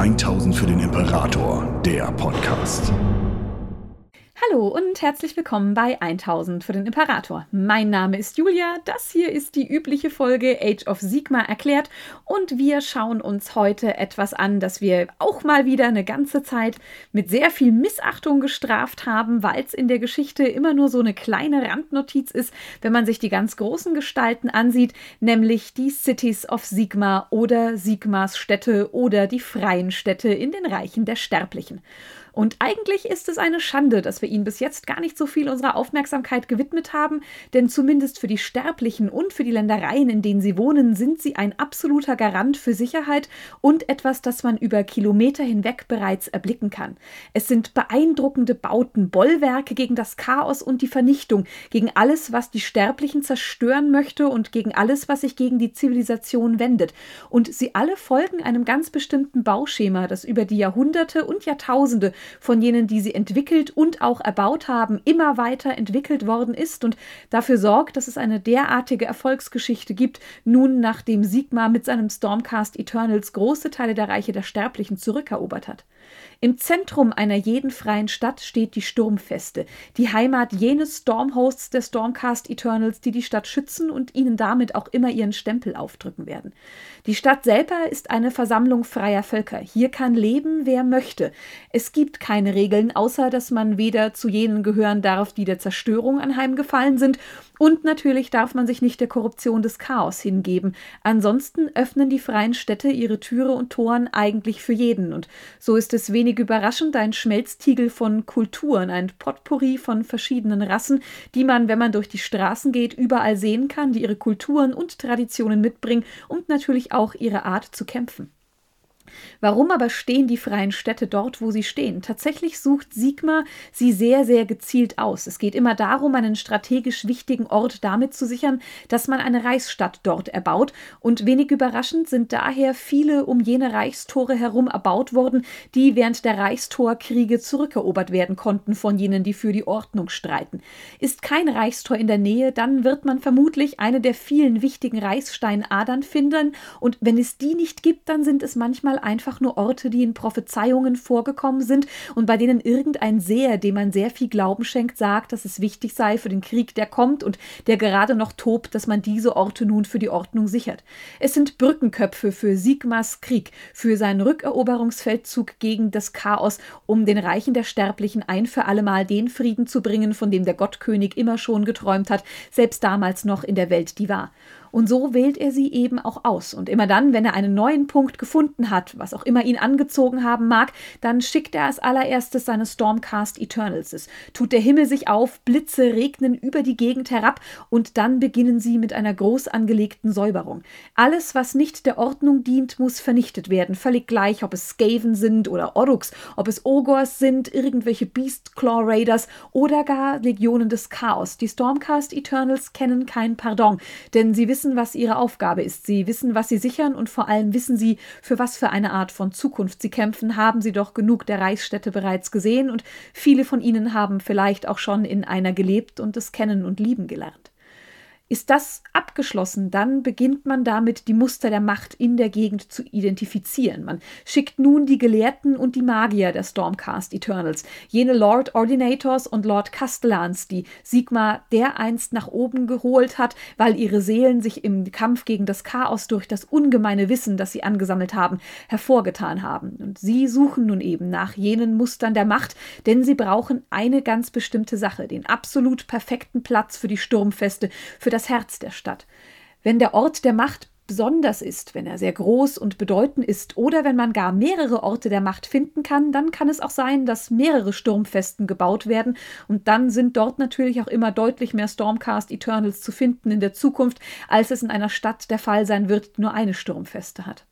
1000 für den Imperator, der Podcast. Hallo und herzlich willkommen bei 1000 für den Imperator. Mein Name ist Julia, das hier ist die übliche Folge Age of Sigma erklärt und wir schauen uns heute etwas an, das wir auch mal wieder eine ganze Zeit mit sehr viel Missachtung gestraft haben, weil es in der Geschichte immer nur so eine kleine Randnotiz ist, wenn man sich die ganz großen Gestalten ansieht, nämlich die Cities of Sigma oder Sigmas Städte oder die freien Städte in den Reichen der Sterblichen. Und eigentlich ist es eine Schande, dass wir ihnen bis jetzt gar nicht so viel unserer Aufmerksamkeit gewidmet haben, denn zumindest für die Sterblichen und für die Ländereien, in denen sie wohnen, sind sie ein absoluter Garant für Sicherheit und etwas, das man über Kilometer hinweg bereits erblicken kann. Es sind beeindruckende Bauten, Bollwerke gegen das Chaos und die Vernichtung, gegen alles, was die Sterblichen zerstören möchte und gegen alles, was sich gegen die Zivilisation wendet. Und sie alle folgen einem ganz bestimmten Bauschema, das über die Jahrhunderte und Jahrtausende von jenen, die sie entwickelt und auch erbaut haben, immer weiter entwickelt worden ist und dafür sorgt, dass es eine derartige Erfolgsgeschichte gibt, nun nachdem Sigma mit seinem Stormcast Eternals große Teile der Reiche der Sterblichen zurückerobert hat. Im Zentrum einer jeden freien Stadt steht die Sturmfeste, die Heimat jenes Stormhosts der Stormcast Eternals, die die Stadt schützen und ihnen damit auch immer ihren Stempel aufdrücken werden. Die Stadt selber ist eine Versammlung freier Völker. Hier kann leben, wer möchte. Es gibt keine Regeln, außer dass man weder zu jenen gehören darf, die der Zerstörung anheimgefallen sind, und natürlich darf man sich nicht der Korruption des Chaos hingeben. Ansonsten öffnen die freien Städte ihre Türe und Toren eigentlich für jeden. Und so ist es wenig überraschend ein Schmelztiegel von Kulturen, ein Potpourri von verschiedenen Rassen, die man, wenn man durch die Straßen geht, überall sehen kann, die ihre Kulturen und Traditionen mitbringen und natürlich auch ihre Art zu kämpfen. Warum aber stehen die freien Städte dort, wo sie stehen? Tatsächlich sucht Sigma sie sehr, sehr gezielt aus. Es geht immer darum, einen strategisch wichtigen Ort damit zu sichern, dass man eine Reichsstadt dort erbaut. Und wenig überraschend sind daher viele um jene Reichstore herum erbaut worden, die während der Reichstorkriege zurückerobert werden konnten von jenen, die für die Ordnung streiten. Ist kein Reichstor in der Nähe, dann wird man vermutlich eine der vielen wichtigen Reichssteinadern finden. Und wenn es die nicht gibt, dann sind es manchmal einfach nur Orte, die in Prophezeiungen vorgekommen sind und bei denen irgendein Seher, dem man sehr viel Glauben schenkt, sagt, dass es wichtig sei für den Krieg, der kommt und der gerade noch tobt, dass man diese Orte nun für die Ordnung sichert. Es sind Brückenköpfe für Sigmas Krieg, für seinen Rückeroberungsfeldzug gegen das Chaos, um den Reichen der Sterblichen ein für allemal den Frieden zu bringen, von dem der Gottkönig immer schon geträumt hat, selbst damals noch in der Welt, die war. Und so wählt er sie eben auch aus. Und immer dann, wenn er einen neuen Punkt gefunden hat, was auch immer ihn angezogen haben mag, dann schickt er als allererstes seine Stormcast Eternals. Es tut der Himmel sich auf, Blitze regnen über die Gegend herab und dann beginnen sie mit einer groß angelegten Säuberung. Alles, was nicht der Ordnung dient, muss vernichtet werden. Völlig gleich, ob es Skaven sind oder Oruks, ob es Ogors sind, irgendwelche Beastclaw Raiders oder gar Legionen des Chaos. Die Stormcast Eternals kennen kein Pardon, denn sie wissen, wissen, was ihre Aufgabe ist. Sie wissen, was sie sichern und vor allem wissen sie, für was für eine Art von Zukunft sie kämpfen, haben sie doch genug der Reichsstädte bereits gesehen und viele von ihnen haben vielleicht auch schon in einer gelebt und es kennen und lieben gelernt. Ist das abgeschlossen, dann beginnt man damit, die Muster der Macht in der Gegend zu identifizieren. Man schickt nun die Gelehrten und die Magier der Stormcast Eternals, jene Lord Ordinators und Lord Castellans, die Sigma dereinst nach oben geholt hat, weil ihre Seelen sich im Kampf gegen das Chaos durch das ungemeine Wissen, das sie angesammelt haben, hervorgetan haben. Und sie suchen nun eben nach jenen Mustern der Macht, denn sie brauchen eine ganz bestimmte Sache, den absolut perfekten Platz für die Sturmfeste, für das das Herz der Stadt. Wenn der Ort der Macht besonders ist, wenn er sehr groß und bedeutend ist oder wenn man gar mehrere Orte der Macht finden kann, dann kann es auch sein, dass mehrere Sturmfesten gebaut werden und dann sind dort natürlich auch immer deutlich mehr Stormcast Eternals zu finden in der Zukunft, als es in einer Stadt der Fall sein wird, die nur eine Sturmfeste hat.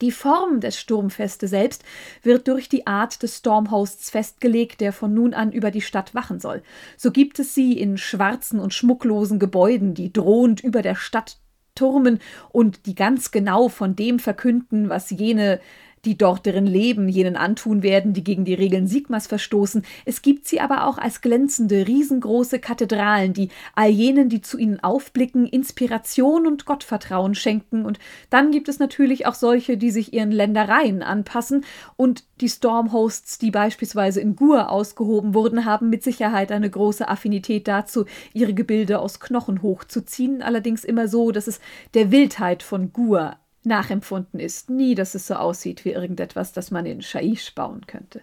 Die Form des Sturmfeste selbst wird durch die Art des Stormhosts festgelegt, der von nun an über die Stadt wachen soll. So gibt es sie in schwarzen und schmucklosen Gebäuden, die drohend über der Stadt turmen und die ganz genau von dem verkünden, was jene die dort drin leben, jenen antun werden, die gegen die Regeln Sigmas verstoßen. Es gibt sie aber auch als glänzende, riesengroße Kathedralen, die all jenen, die zu ihnen aufblicken, Inspiration und Gottvertrauen schenken. Und dann gibt es natürlich auch solche, die sich ihren Ländereien anpassen. Und die Stormhosts, die beispielsweise in Gur ausgehoben wurden, haben mit Sicherheit eine große Affinität dazu, ihre Gebilde aus Knochen hochzuziehen. Allerdings immer so, dass es der Wildheit von Gur nachempfunden ist. Nie, dass es so aussieht wie irgendetwas, das man in Shaish bauen könnte.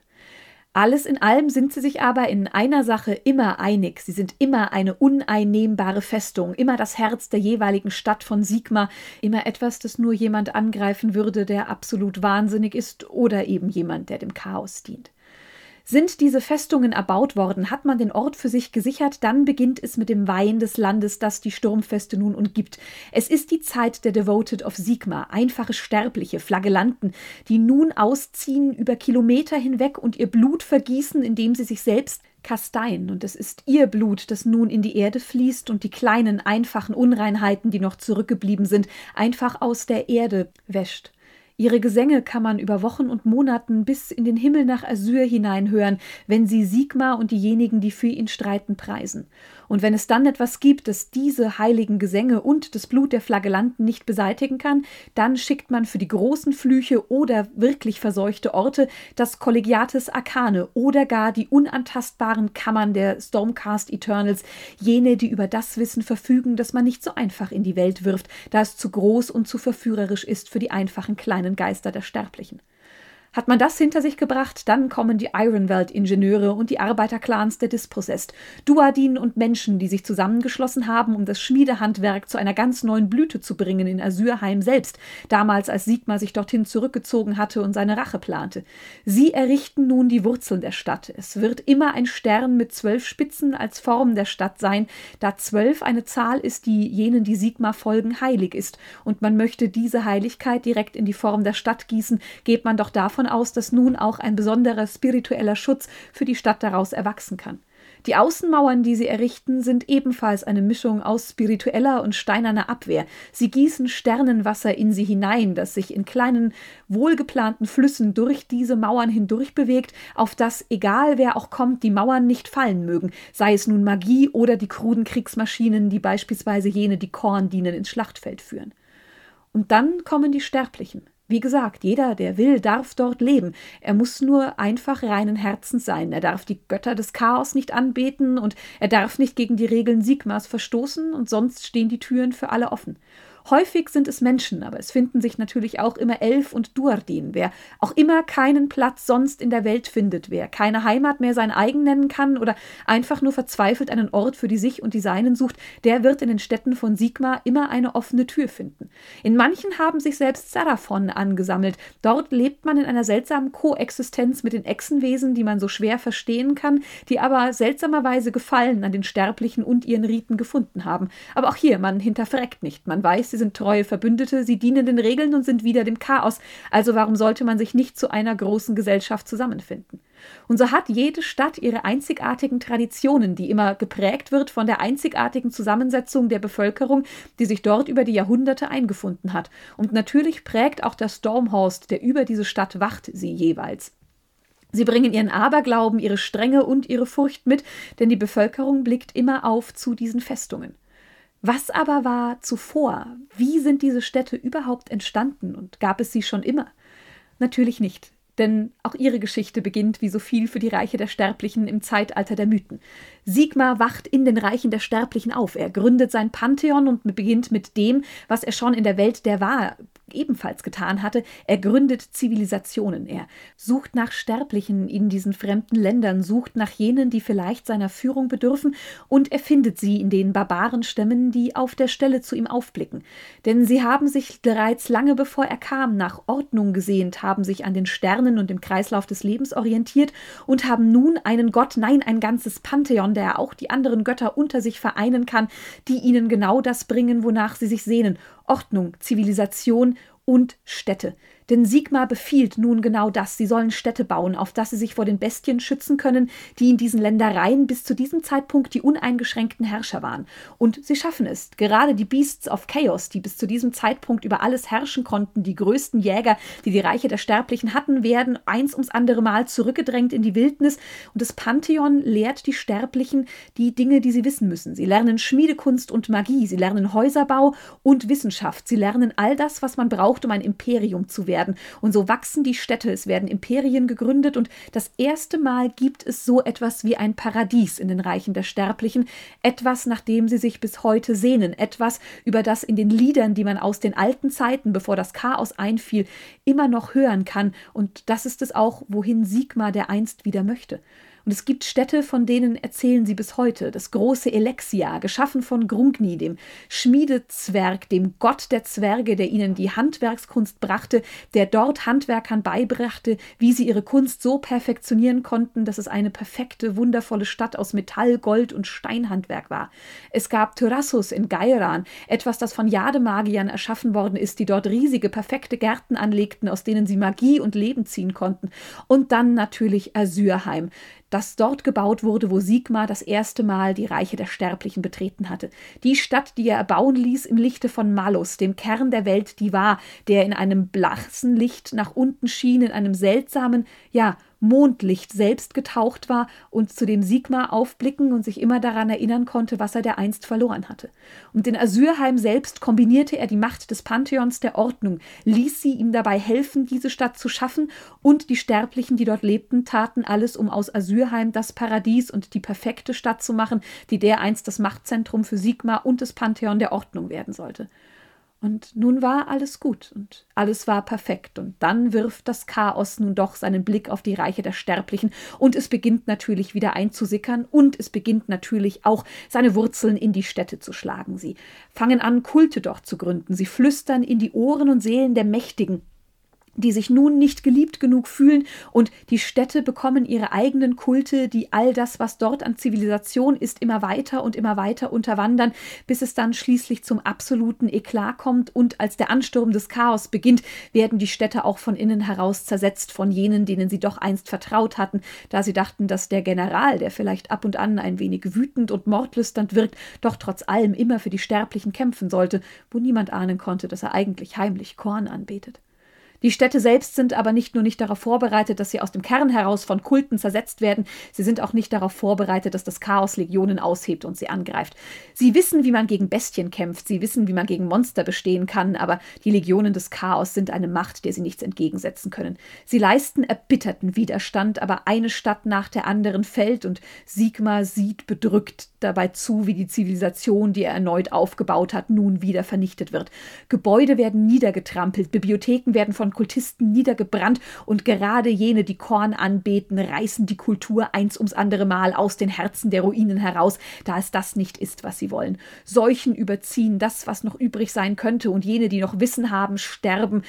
Alles in allem sind sie sich aber in einer Sache immer einig. Sie sind immer eine uneinnehmbare Festung, immer das Herz der jeweiligen Stadt von Sigma, immer etwas, das nur jemand angreifen würde, der absolut wahnsinnig ist oder eben jemand, der dem Chaos dient. Sind diese Festungen erbaut worden, hat man den Ort für sich gesichert, dann beginnt es mit dem Weihen des Landes, das die Sturmfeste nun umgibt. Es ist die Zeit der Devoted of Sigma, einfache Sterbliche, Flagellanten, die nun ausziehen über Kilometer hinweg und ihr Blut vergießen, indem sie sich selbst kasteien, und es ist ihr Blut, das nun in die Erde fließt und die kleinen, einfachen Unreinheiten, die noch zurückgeblieben sind, einfach aus der Erde wäscht. Ihre Gesänge kann man über Wochen und Monaten bis in den Himmel nach Asyr hineinhören, wenn sie Sigma und diejenigen, die für ihn streiten, preisen. Und wenn es dann etwas gibt, das diese heiligen Gesänge und das Blut der Flagellanten nicht beseitigen kann, dann schickt man für die großen Flüche oder wirklich verseuchte Orte das Kollegiates Arcane oder gar die unantastbaren Kammern der Stormcast Eternals, jene, die über das Wissen verfügen, das man nicht so einfach in die Welt wirft, da es zu groß und zu verführerisch ist für die einfachen kleinen Geister der Sterblichen. Hat man das hinter sich gebracht, dann kommen die Ironwelt-Ingenieure und die Arbeiterclans der Dispossessed, Duadin und Menschen, die sich zusammengeschlossen haben, um das Schmiedehandwerk zu einer ganz neuen Blüte zu bringen in Asyrheim selbst, damals als Sigmar sich dorthin zurückgezogen hatte und seine Rache plante. Sie errichten nun die Wurzeln der Stadt. Es wird immer ein Stern mit zwölf Spitzen als Form der Stadt sein, da zwölf eine Zahl ist, die jenen, die Sigmar folgen, heilig ist, und man möchte diese Heiligkeit direkt in die Form der Stadt gießen, geht man doch davon davon aus, dass nun auch ein besonderer spiritueller Schutz für die Stadt daraus erwachsen kann. Die Außenmauern, die sie errichten, sind ebenfalls eine Mischung aus spiritueller und steinerner Abwehr. Sie gießen Sternenwasser in sie hinein, das sich in kleinen, wohlgeplanten Flüssen durch diese Mauern hindurch bewegt, auf das, egal wer auch kommt, die Mauern nicht fallen mögen, sei es nun Magie oder die kruden Kriegsmaschinen, die beispielsweise jene, die Korn dienen, ins Schlachtfeld führen. Und dann kommen die Sterblichen. Wie gesagt, jeder, der will, darf dort leben. Er muss nur einfach reinen Herzens sein. Er darf die Götter des Chaos nicht anbeten und er darf nicht gegen die Regeln Sigmas verstoßen und sonst stehen die Türen für alle offen. Häufig sind es Menschen, aber es finden sich natürlich auch immer Elf und Duardin. Wer auch immer keinen Platz sonst in der Welt findet, wer keine Heimat mehr sein eigen nennen kann oder einfach nur verzweifelt einen Ort für die sich und die Seinen sucht, der wird in den Städten von Sigma immer eine offene Tür finden. In manchen haben sich selbst Seraphon angesammelt. Dort lebt man in einer seltsamen Koexistenz mit den Echsenwesen, die man so schwer verstehen kann, die aber seltsamerweise Gefallen an den Sterblichen und ihren Riten gefunden haben. Aber auch hier, man hinterfragt nicht. Man weiß, sie sind treue Verbündete, sie dienen den Regeln und sind wieder dem Chaos. Also warum sollte man sich nicht zu einer großen Gesellschaft zusammenfinden? Und so hat jede Stadt ihre einzigartigen Traditionen, die immer geprägt wird von der einzigartigen Zusammensetzung der Bevölkerung, die sich dort über die Jahrhunderte eingefunden hat. Und natürlich prägt auch der Stormhorst, der über diese Stadt wacht, sie jeweils. Sie bringen ihren Aberglauben, ihre Strenge und ihre Furcht mit, denn die Bevölkerung blickt immer auf zu diesen Festungen. Was aber war zuvor? Wie sind diese Städte überhaupt entstanden und gab es sie schon immer? Natürlich nicht, denn auch ihre Geschichte beginnt wie so viel für die Reiche der Sterblichen im Zeitalter der Mythen. Sigmar wacht in den Reichen der Sterblichen auf. Er gründet sein Pantheon und beginnt mit dem, was er schon in der Welt der Wahr ebenfalls getan hatte. Er gründet Zivilisationen. Er sucht nach Sterblichen in diesen fremden Ländern, sucht nach jenen, die vielleicht seiner Führung bedürfen, und er findet sie in den Barbarenstämmen, die auf der Stelle zu ihm aufblicken. Denn sie haben sich bereits lange bevor er kam nach Ordnung gesehnt, haben sich an den Sternen und dem Kreislauf des Lebens orientiert und haben nun einen Gott, nein, ein ganzes Pantheon, der auch die anderen Götter unter sich vereinen kann, die ihnen genau das bringen, wonach sie sich sehnen, Ordnung, Zivilisation und Städte. Denn Sigmar befiehlt nun genau das. Sie sollen Städte bauen, auf dass sie sich vor den Bestien schützen können, die in diesen Ländereien bis zu diesem Zeitpunkt die uneingeschränkten Herrscher waren. Und sie schaffen es. Gerade die Beasts of Chaos, die bis zu diesem Zeitpunkt über alles herrschen konnten, die größten Jäger, die die Reiche der Sterblichen hatten, werden eins ums andere Mal zurückgedrängt in die Wildnis. Und das Pantheon lehrt die Sterblichen die Dinge, die sie wissen müssen. Sie lernen Schmiedekunst und Magie, sie lernen Häuserbau und Wissenschaft. Sie lernen all das, was man braucht, um ein Imperium zu werden werden. Und so wachsen die Städte, es werden Imperien gegründet und das erste Mal gibt es so etwas wie ein Paradies in den Reichen der Sterblichen, etwas, nach dem sie sich bis heute sehnen, etwas, über das in den Liedern, die man aus den alten Zeiten, bevor das Chaos einfiel, immer noch hören kann. Und das ist es auch, wohin Sigmar der einst wieder möchte. Und es gibt Städte, von denen erzählen sie bis heute. Das große Elexia, geschaffen von Grungni, dem Schmiedezwerg, dem Gott der Zwerge, der ihnen die Handwerkskunst brachte, der dort Handwerkern beibrachte, wie sie ihre Kunst so perfektionieren konnten, dass es eine perfekte, wundervolle Stadt aus Metall, Gold und Steinhandwerk war. Es gab Tyrassus in Gairan, etwas, das von Jademagiern erschaffen worden ist, die dort riesige, perfekte Gärten anlegten, aus denen sie Magie und Leben ziehen konnten. Und dann natürlich Asyrheim, das dort gebaut wurde, wo Sigmar das erste Mal die Reiche der Sterblichen betreten hatte. Die Stadt, die er erbauen ließ im Lichte von Malus, dem Kern der Welt, die war, der in einem blassen Licht nach unten schien, in einem seltsamen, ja, Mondlicht selbst getaucht war und zu dem Sigmar aufblicken und sich immer daran erinnern konnte, was er dereinst verloren hatte. Und in Asyrheim selbst kombinierte er die Macht des Pantheons der Ordnung, ließ sie ihm dabei helfen, diese Stadt zu schaffen, und die Sterblichen, die dort lebten, taten alles, um aus Asyrheim das Paradies und die perfekte Stadt zu machen, die dereinst das Machtzentrum für Sigmar und das Pantheon der Ordnung werden sollte. Und nun war alles gut und alles war perfekt. Und dann wirft das Chaos nun doch seinen Blick auf die Reiche der Sterblichen und es beginnt natürlich wieder einzusickern und es beginnt natürlich auch seine Wurzeln in die Städte zu schlagen. Sie fangen an, Kulte dort zu gründen. Sie flüstern in die Ohren und Seelen der Mächtigen die sich nun nicht geliebt genug fühlen und die Städte bekommen ihre eigenen Kulte, die all das, was dort an Zivilisation ist, immer weiter und immer weiter unterwandern, bis es dann schließlich zum absoluten Eklat kommt und als der Ansturm des Chaos beginnt, werden die Städte auch von innen heraus zersetzt von jenen, denen sie doch einst vertraut hatten, da sie dachten, dass der General, der vielleicht ab und an ein wenig wütend und mordlüsternd wirkt, doch trotz allem immer für die Sterblichen kämpfen sollte, wo niemand ahnen konnte, dass er eigentlich heimlich Korn anbetet. Die Städte selbst sind aber nicht nur nicht darauf vorbereitet, dass sie aus dem Kern heraus von Kulten zersetzt werden, sie sind auch nicht darauf vorbereitet, dass das Chaos Legionen aushebt und sie angreift. Sie wissen, wie man gegen Bestien kämpft, sie wissen, wie man gegen Monster bestehen kann, aber die Legionen des Chaos sind eine Macht, der sie nichts entgegensetzen können. Sie leisten erbitterten Widerstand, aber eine Stadt nach der anderen fällt und Sigmar sieht bedrückt dabei zu, wie die Zivilisation, die er erneut aufgebaut hat, nun wieder vernichtet wird. Gebäude werden niedergetrampelt, Bibliotheken werden von Kultisten niedergebrannt und gerade jene, die Korn anbeten, reißen die Kultur eins ums andere Mal aus den Herzen der Ruinen heraus, da es das nicht ist, was sie wollen. Seuchen überziehen das, was noch übrig sein könnte, und jene, die noch Wissen haben, sterben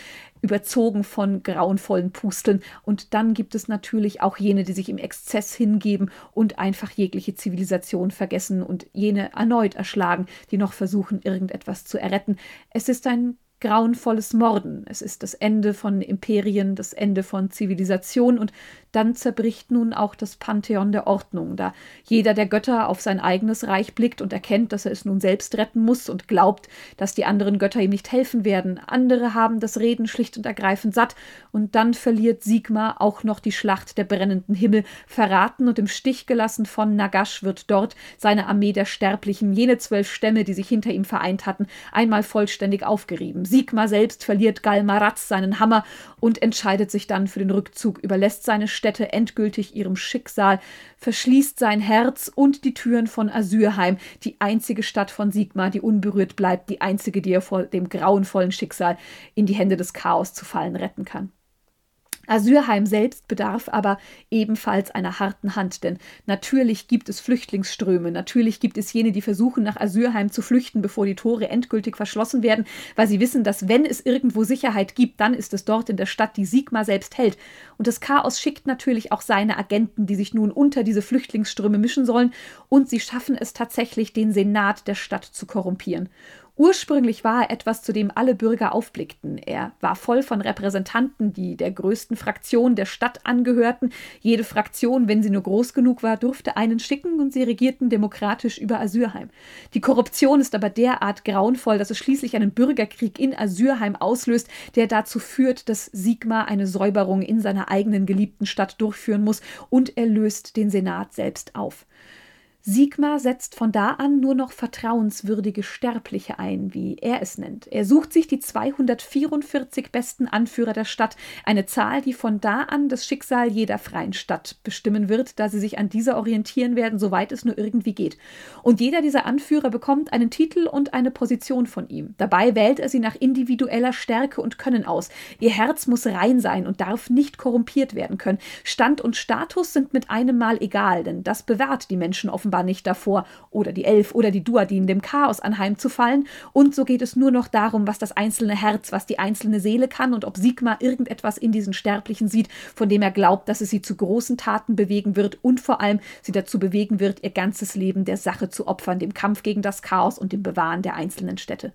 überzogen von grauenvollen Pusteln. Und dann gibt es natürlich auch jene, die sich im Exzess hingeben und einfach jegliche Zivilisation vergessen und jene erneut erschlagen, die noch versuchen, irgendetwas zu erretten. Es ist ein grauenvolles Morden. Es ist das Ende von Imperien, das Ende von Zivilisation und dann zerbricht nun auch das Pantheon der Ordnung, da jeder der Götter auf sein eigenes Reich blickt und erkennt, dass er es nun selbst retten muss und glaubt, dass die anderen Götter ihm nicht helfen werden. Andere haben das Reden schlicht und ergreifend satt und dann verliert Sigmar auch noch die Schlacht der brennenden Himmel, verraten und im Stich gelassen von Nagash wird dort seine Armee der Sterblichen, jene zwölf Stämme, die sich hinter ihm vereint hatten, einmal vollständig aufgerieben. Sigmar selbst verliert Galmaraz seinen Hammer und entscheidet sich dann für den Rückzug, überlässt seine Städte endgültig ihrem Schicksal, verschließt sein Herz und die Türen von Asyrheim, die einzige Stadt von Sigmar, die unberührt bleibt, die einzige, die er vor dem grauenvollen Schicksal in die Hände des Chaos zu fallen retten kann. Asyrheim selbst bedarf aber ebenfalls einer harten Hand, denn natürlich gibt es Flüchtlingsströme, natürlich gibt es jene, die versuchen, nach Asyrheim zu flüchten, bevor die Tore endgültig verschlossen werden, weil sie wissen, dass wenn es irgendwo Sicherheit gibt, dann ist es dort in der Stadt, die Sigma selbst hält. Und das Chaos schickt natürlich auch seine Agenten, die sich nun unter diese Flüchtlingsströme mischen sollen, und sie schaffen es tatsächlich, den Senat der Stadt zu korrumpieren. Ursprünglich war er etwas, zu dem alle Bürger aufblickten. Er war voll von Repräsentanten, die der größten Fraktion der Stadt angehörten. Jede Fraktion, wenn sie nur groß genug war, durfte einen schicken und sie regierten demokratisch über Asyrheim. Die Korruption ist aber derart grauenvoll, dass es schließlich einen Bürgerkrieg in Asyrheim auslöst, der dazu führt, dass Sigmar eine Säuberung in seiner eigenen geliebten Stadt durchführen muss und er löst den Senat selbst auf. Sigmar setzt von da an nur noch vertrauenswürdige Sterbliche ein, wie er es nennt. Er sucht sich die 244 besten Anführer der Stadt, eine Zahl, die von da an das Schicksal jeder freien Stadt bestimmen wird, da sie sich an dieser orientieren werden, soweit es nur irgendwie geht. Und jeder dieser Anführer bekommt einen Titel und eine Position von ihm. Dabei wählt er sie nach individueller Stärke und Können aus. Ihr Herz muss rein sein und darf nicht korrumpiert werden können. Stand und Status sind mit einem Mal egal, denn das bewahrt die Menschen offenbar offenbar nicht davor, oder die Elf oder die Duadin dem Chaos anheimzufallen, und so geht es nur noch darum, was das einzelne Herz, was die einzelne Seele kann und ob Sigmar irgendetwas in diesen Sterblichen sieht, von dem er glaubt, dass es sie zu großen Taten bewegen wird und vor allem sie dazu bewegen wird, ihr ganzes Leben der Sache zu opfern, dem Kampf gegen das Chaos und dem Bewahren der einzelnen Städte.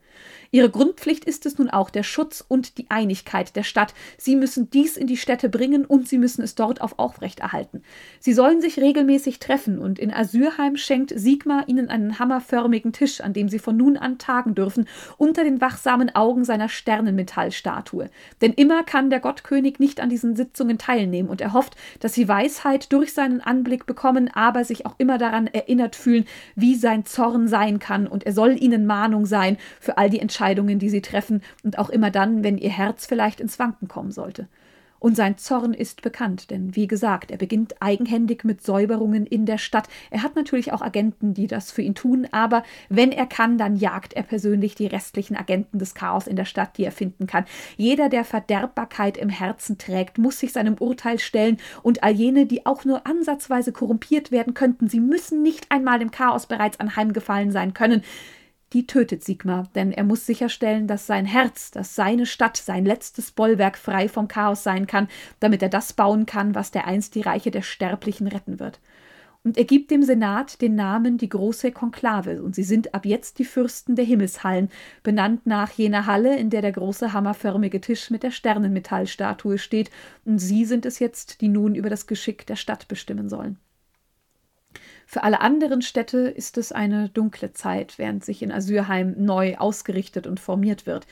Ihre Grundpflicht ist es nun auch der Schutz und die Einigkeit der Stadt. Sie müssen dies in die Städte bringen und sie müssen es dort auf aufrechterhalten. Sie sollen sich regelmäßig treffen und in Asyrheim schenkt Sigmar ihnen einen hammerförmigen Tisch, an dem sie von nun an tagen dürfen, unter den wachsamen Augen seiner Sternenmetallstatue. Denn immer kann der Gottkönig nicht an diesen Sitzungen teilnehmen und er hofft, dass sie Weisheit durch seinen Anblick bekommen, aber sich auch immer daran erinnert fühlen, wie sein Zorn sein kann und er soll ihnen Mahnung sein für all die Entscheidungen, die sie treffen, und auch immer dann, wenn ihr Herz vielleicht ins Wanken kommen sollte. Und sein Zorn ist bekannt, denn wie gesagt, er beginnt eigenhändig mit Säuberungen in der Stadt. Er hat natürlich auch Agenten, die das für ihn tun, aber wenn er kann, dann jagt er persönlich die restlichen Agenten des Chaos in der Stadt, die er finden kann. Jeder, der Verderbbarkeit im Herzen trägt, muss sich seinem Urteil stellen und all jene, die auch nur ansatzweise korrumpiert werden könnten, sie müssen nicht einmal dem Chaos bereits anheimgefallen sein können die tötet Sigmar, denn er muss sicherstellen, dass sein Herz, dass seine Stadt sein letztes Bollwerk frei vom Chaos sein kann, damit er das bauen kann, was dereinst die Reiche der Sterblichen retten wird. Und er gibt dem Senat den Namen die große Konklave, und sie sind ab jetzt die Fürsten der Himmelshallen, benannt nach jener Halle, in der der große hammerförmige Tisch mit der Sternenmetallstatue steht, und sie sind es jetzt, die nun über das Geschick der Stadt bestimmen sollen. Für alle anderen Städte ist es eine dunkle Zeit, während sich in Asyrheim neu ausgerichtet und formiert wird.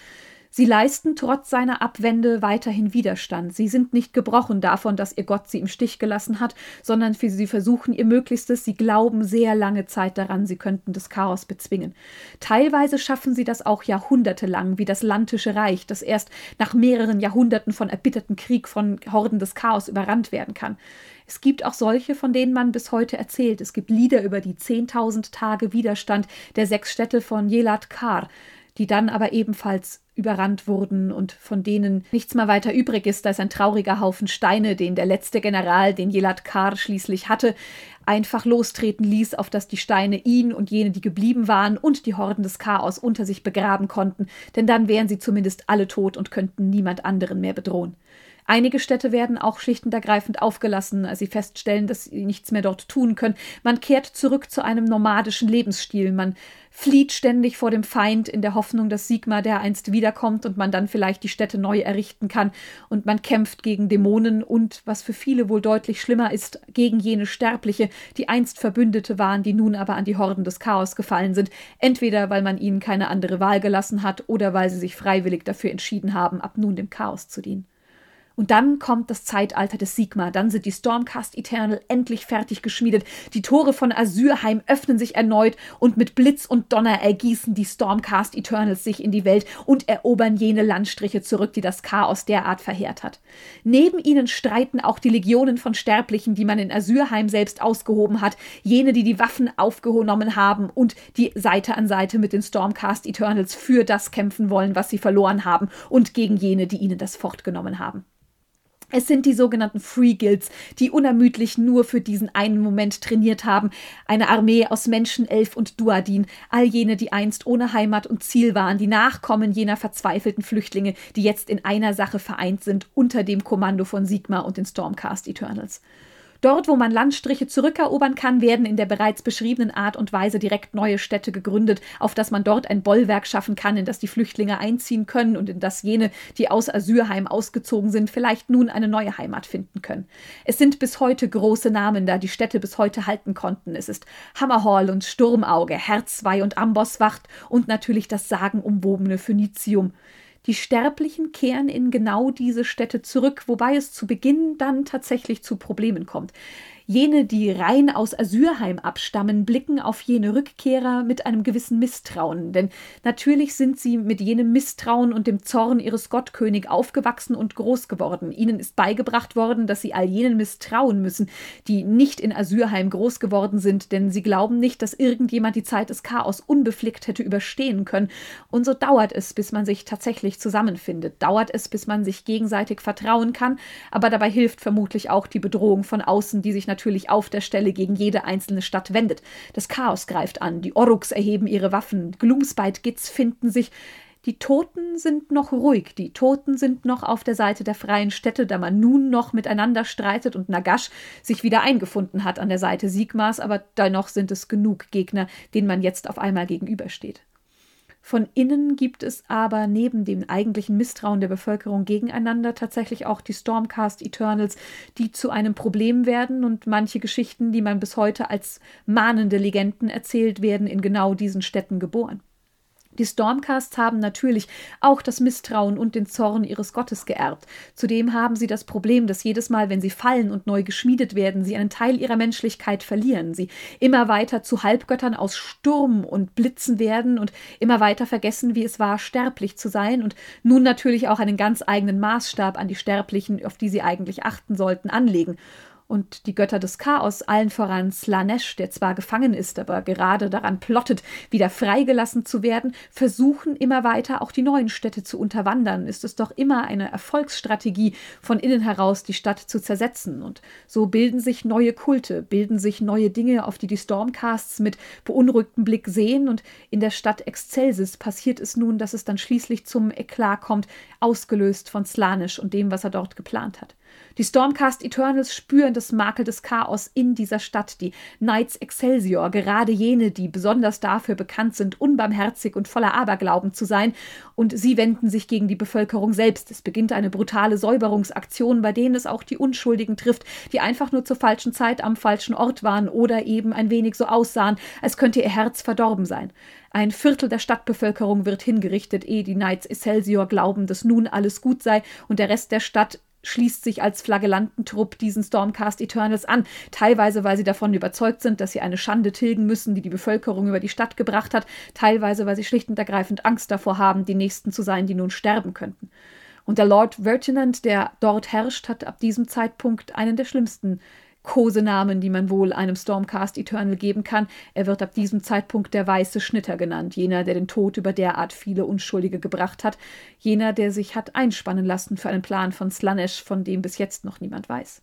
Sie leisten trotz seiner Abwende weiterhin Widerstand. Sie sind nicht gebrochen davon, dass ihr Gott sie im Stich gelassen hat, sondern sie versuchen ihr Möglichstes. Sie glauben sehr lange Zeit daran, sie könnten das Chaos bezwingen. Teilweise schaffen sie das auch jahrhundertelang, wie das Lantische Reich, das erst nach mehreren Jahrhunderten von erbitterten Krieg von Horden des Chaos überrannt werden kann. Es gibt auch solche, von denen man bis heute erzählt. Es gibt Lieder über die 10.000 Tage Widerstand der sechs Städte von Jelat Kar, die dann aber ebenfalls überrannt wurden und von denen nichts mehr weiter übrig ist als ein trauriger Haufen Steine, den der letzte General, den Jelat Kar schließlich hatte, einfach lostreten ließ, auf dass die Steine ihn und jene, die geblieben waren, und die Horden des Chaos unter sich begraben konnten, denn dann wären sie zumindest alle tot und könnten niemand anderen mehr bedrohen. Einige Städte werden auch schlicht und ergreifend aufgelassen, als sie feststellen, dass sie nichts mehr dort tun können. Man kehrt zurück zu einem nomadischen Lebensstil. Man flieht ständig vor dem Feind in der Hoffnung, dass Sigmar dereinst wiederkommt und man dann vielleicht die Städte neu errichten kann. Und man kämpft gegen Dämonen und, was für viele wohl deutlich schlimmer ist, gegen jene Sterbliche, die einst Verbündete waren, die nun aber an die Horden des Chaos gefallen sind. Entweder weil man ihnen keine andere Wahl gelassen hat oder weil sie sich freiwillig dafür entschieden haben, ab nun dem Chaos zu dienen. Und dann kommt das Zeitalter des Sigma. Dann sind die Stormcast Eternal endlich fertig geschmiedet. Die Tore von Asyrheim öffnen sich erneut und mit Blitz und Donner ergießen die Stormcast Eternals sich in die Welt und erobern jene Landstriche zurück, die das Chaos derart verheert hat. Neben ihnen streiten auch die Legionen von Sterblichen, die man in Asyrheim selbst ausgehoben hat, jene, die die Waffen aufgenommen haben und die Seite an Seite mit den Stormcast Eternals für das kämpfen wollen, was sie verloren haben und gegen jene, die ihnen das fortgenommen haben. Es sind die sogenannten Free Guilds, die unermüdlich nur für diesen einen Moment trainiert haben. Eine Armee aus Menschen, Elf und Duadin, all jene, die einst ohne Heimat und Ziel waren, die Nachkommen jener verzweifelten Flüchtlinge, die jetzt in einer Sache vereint sind, unter dem Kommando von Sigma und den Stormcast Eternals. Dort, wo man Landstriche zurückerobern kann, werden in der bereits beschriebenen Art und Weise direkt neue Städte gegründet, auf das man dort ein Bollwerk schaffen kann, in das die Flüchtlinge einziehen können und in das jene, die aus Asyrheim ausgezogen sind, vielleicht nun eine neue Heimat finden können. Es sind bis heute große Namen da, die Städte bis heute halten konnten. Es ist Hammerhall und Sturmauge, Herzweih und Amboswacht und natürlich das sagenumwobene Phönizium. Die Sterblichen kehren in genau diese Städte zurück, wobei es zu Beginn dann tatsächlich zu Problemen kommt. Jene, die rein aus Asyrheim abstammen, blicken auf jene Rückkehrer mit einem gewissen Misstrauen, denn natürlich sind sie mit jenem Misstrauen und dem Zorn ihres Gottkönig aufgewachsen und groß geworden. Ihnen ist beigebracht worden, dass sie all jenen misstrauen müssen, die nicht in Asyrheim groß geworden sind, denn sie glauben nicht, dass irgendjemand die Zeit des Chaos unbeflickt hätte überstehen können. Und so dauert es, bis man sich tatsächlich zusammenfindet, dauert es, bis man sich gegenseitig vertrauen kann, aber dabei hilft vermutlich auch die Bedrohung von außen, die sich natürlich natürlich auf der Stelle gegen jede einzelne Stadt wendet. Das Chaos greift an, die Oruks erheben ihre Waffen, Gloomspite-Gits finden sich. Die Toten sind noch ruhig, die Toten sind noch auf der Seite der freien Städte, da man nun noch miteinander streitet und Nagash sich wieder eingefunden hat an der Seite Sigmas, aber dennoch sind es genug Gegner, denen man jetzt auf einmal gegenübersteht. Von innen gibt es aber neben dem eigentlichen Misstrauen der Bevölkerung gegeneinander tatsächlich auch die Stormcast Eternals, die zu einem Problem werden und manche Geschichten, die man bis heute als mahnende Legenden erzählt, werden in genau diesen Städten geboren. Die Stormcasts haben natürlich auch das Misstrauen und den Zorn ihres Gottes geerbt. Zudem haben sie das Problem, dass jedes Mal, wenn sie fallen und neu geschmiedet werden, sie einen Teil ihrer Menschlichkeit verlieren. Sie immer weiter zu Halbgöttern aus Sturm und Blitzen werden und immer weiter vergessen, wie es war, sterblich zu sein und nun natürlich auch einen ganz eigenen Maßstab an die Sterblichen, auf die sie eigentlich achten sollten, anlegen und die Götter des Chaos, allen voran Slanesh, der zwar gefangen ist, aber gerade daran plottet, wieder freigelassen zu werden, versuchen immer weiter auch die neuen Städte zu unterwandern, ist es doch immer eine Erfolgsstrategie, von innen heraus die Stadt zu zersetzen. Und so bilden sich neue Kulte, bilden sich neue Dinge, auf die die Stormcasts mit beunruhigtem Blick sehen. Und in der Stadt Excelsis passiert es nun, dass es dann schließlich zum Eklat kommt, ausgelöst von Slanesh und dem, was er dort geplant hat. Die Stormcast Eternals spüren das Makel des Chaos in dieser Stadt, die Knights Excelsior, gerade jene, die besonders dafür bekannt sind, unbarmherzig und voller Aberglauben zu sein, und sie wenden sich gegen die Bevölkerung selbst. Es beginnt eine brutale Säuberungsaktion, bei denen es auch die Unschuldigen trifft, die einfach nur zur falschen Zeit am falschen Ort waren oder eben ein wenig so aussahen, als könnte ihr Herz verdorben sein. Ein Viertel der Stadtbevölkerung wird hingerichtet, ehe die Knights Excelsior glauben, dass nun alles gut sei und der Rest der Stadt schließt sich als Flagellantentrupp diesen Stormcast Eternals an, teilweise weil sie davon überzeugt sind, dass sie eine Schande tilgen müssen, die die Bevölkerung über die Stadt gebracht hat, teilweise weil sie schlicht und ergreifend Angst davor haben, die Nächsten zu sein, die nun sterben könnten. Und der Lord Vertinant, der dort herrscht, hat ab diesem Zeitpunkt einen der schlimmsten Kosenamen, die man wohl einem Stormcast Eternal geben kann. Er wird ab diesem Zeitpunkt der weiße Schnitter genannt, jener, der den Tod über derart viele Unschuldige gebracht hat, jener, der sich hat einspannen lassen für einen Plan von Slanesh, von dem bis jetzt noch niemand weiß.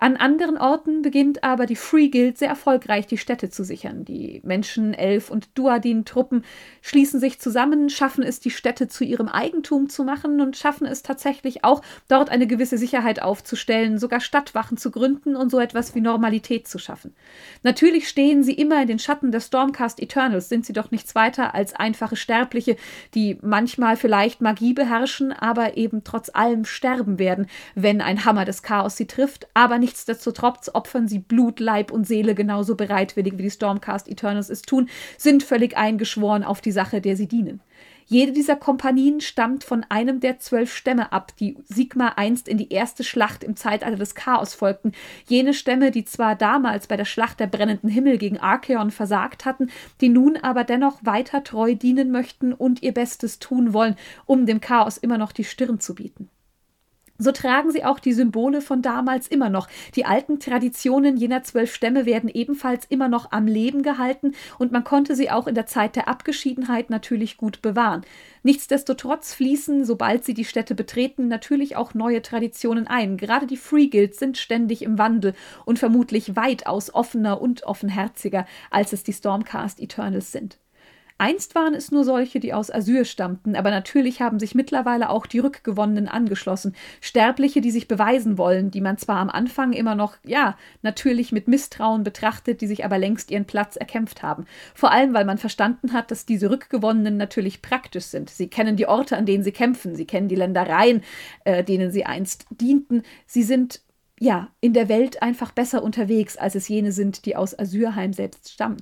An anderen Orten beginnt aber die Free Guild sehr erfolgreich die Städte zu sichern. Die Menschen, Elf und Duadin-Truppen schließen sich zusammen, schaffen es, die Städte zu ihrem Eigentum zu machen und schaffen es tatsächlich auch, dort eine gewisse Sicherheit aufzustellen, sogar Stadtwachen zu gründen und so etwas wie Normalität zu schaffen. Natürlich stehen sie immer in den Schatten der Stormcast Eternals, sind sie doch nichts weiter als einfache Sterbliche, die manchmal vielleicht Magie beherrschen, aber eben trotz allem sterben werden, wenn ein Hammer des Chaos sie trifft, aber nicht Nichtsdestotrotz opfern sie Blut, Leib und Seele genauso bereitwillig, wie die Stormcast Eternals es tun, sind völlig eingeschworen auf die Sache, der sie dienen. Jede dieser Kompanien stammt von einem der zwölf Stämme ab, die Sigma einst in die erste Schlacht im Zeitalter des Chaos folgten. Jene Stämme, die zwar damals bei der Schlacht der brennenden Himmel gegen Archeon versagt hatten, die nun aber dennoch weiter treu dienen möchten und ihr Bestes tun wollen, um dem Chaos immer noch die Stirn zu bieten. So tragen sie auch die Symbole von damals immer noch. Die alten Traditionen jener zwölf Stämme werden ebenfalls immer noch am Leben gehalten und man konnte sie auch in der Zeit der Abgeschiedenheit natürlich gut bewahren. Nichtsdestotrotz fließen, sobald sie die Städte betreten, natürlich auch neue Traditionen ein. Gerade die Free Guilds sind ständig im Wandel und vermutlich weitaus offener und offenherziger, als es die Stormcast Eternals sind. Einst waren es nur solche, die aus Asyr stammten, aber natürlich haben sich mittlerweile auch die Rückgewonnenen angeschlossen. Sterbliche, die sich beweisen wollen, die man zwar am Anfang immer noch, ja, natürlich mit Misstrauen betrachtet, die sich aber längst ihren Platz erkämpft haben. Vor allem, weil man verstanden hat, dass diese Rückgewonnenen natürlich praktisch sind. Sie kennen die Orte, an denen sie kämpfen, sie kennen die Ländereien, äh, denen sie einst dienten. Sie sind ja, in der Welt einfach besser unterwegs, als es jene sind, die aus Asyrheim selbst stammen.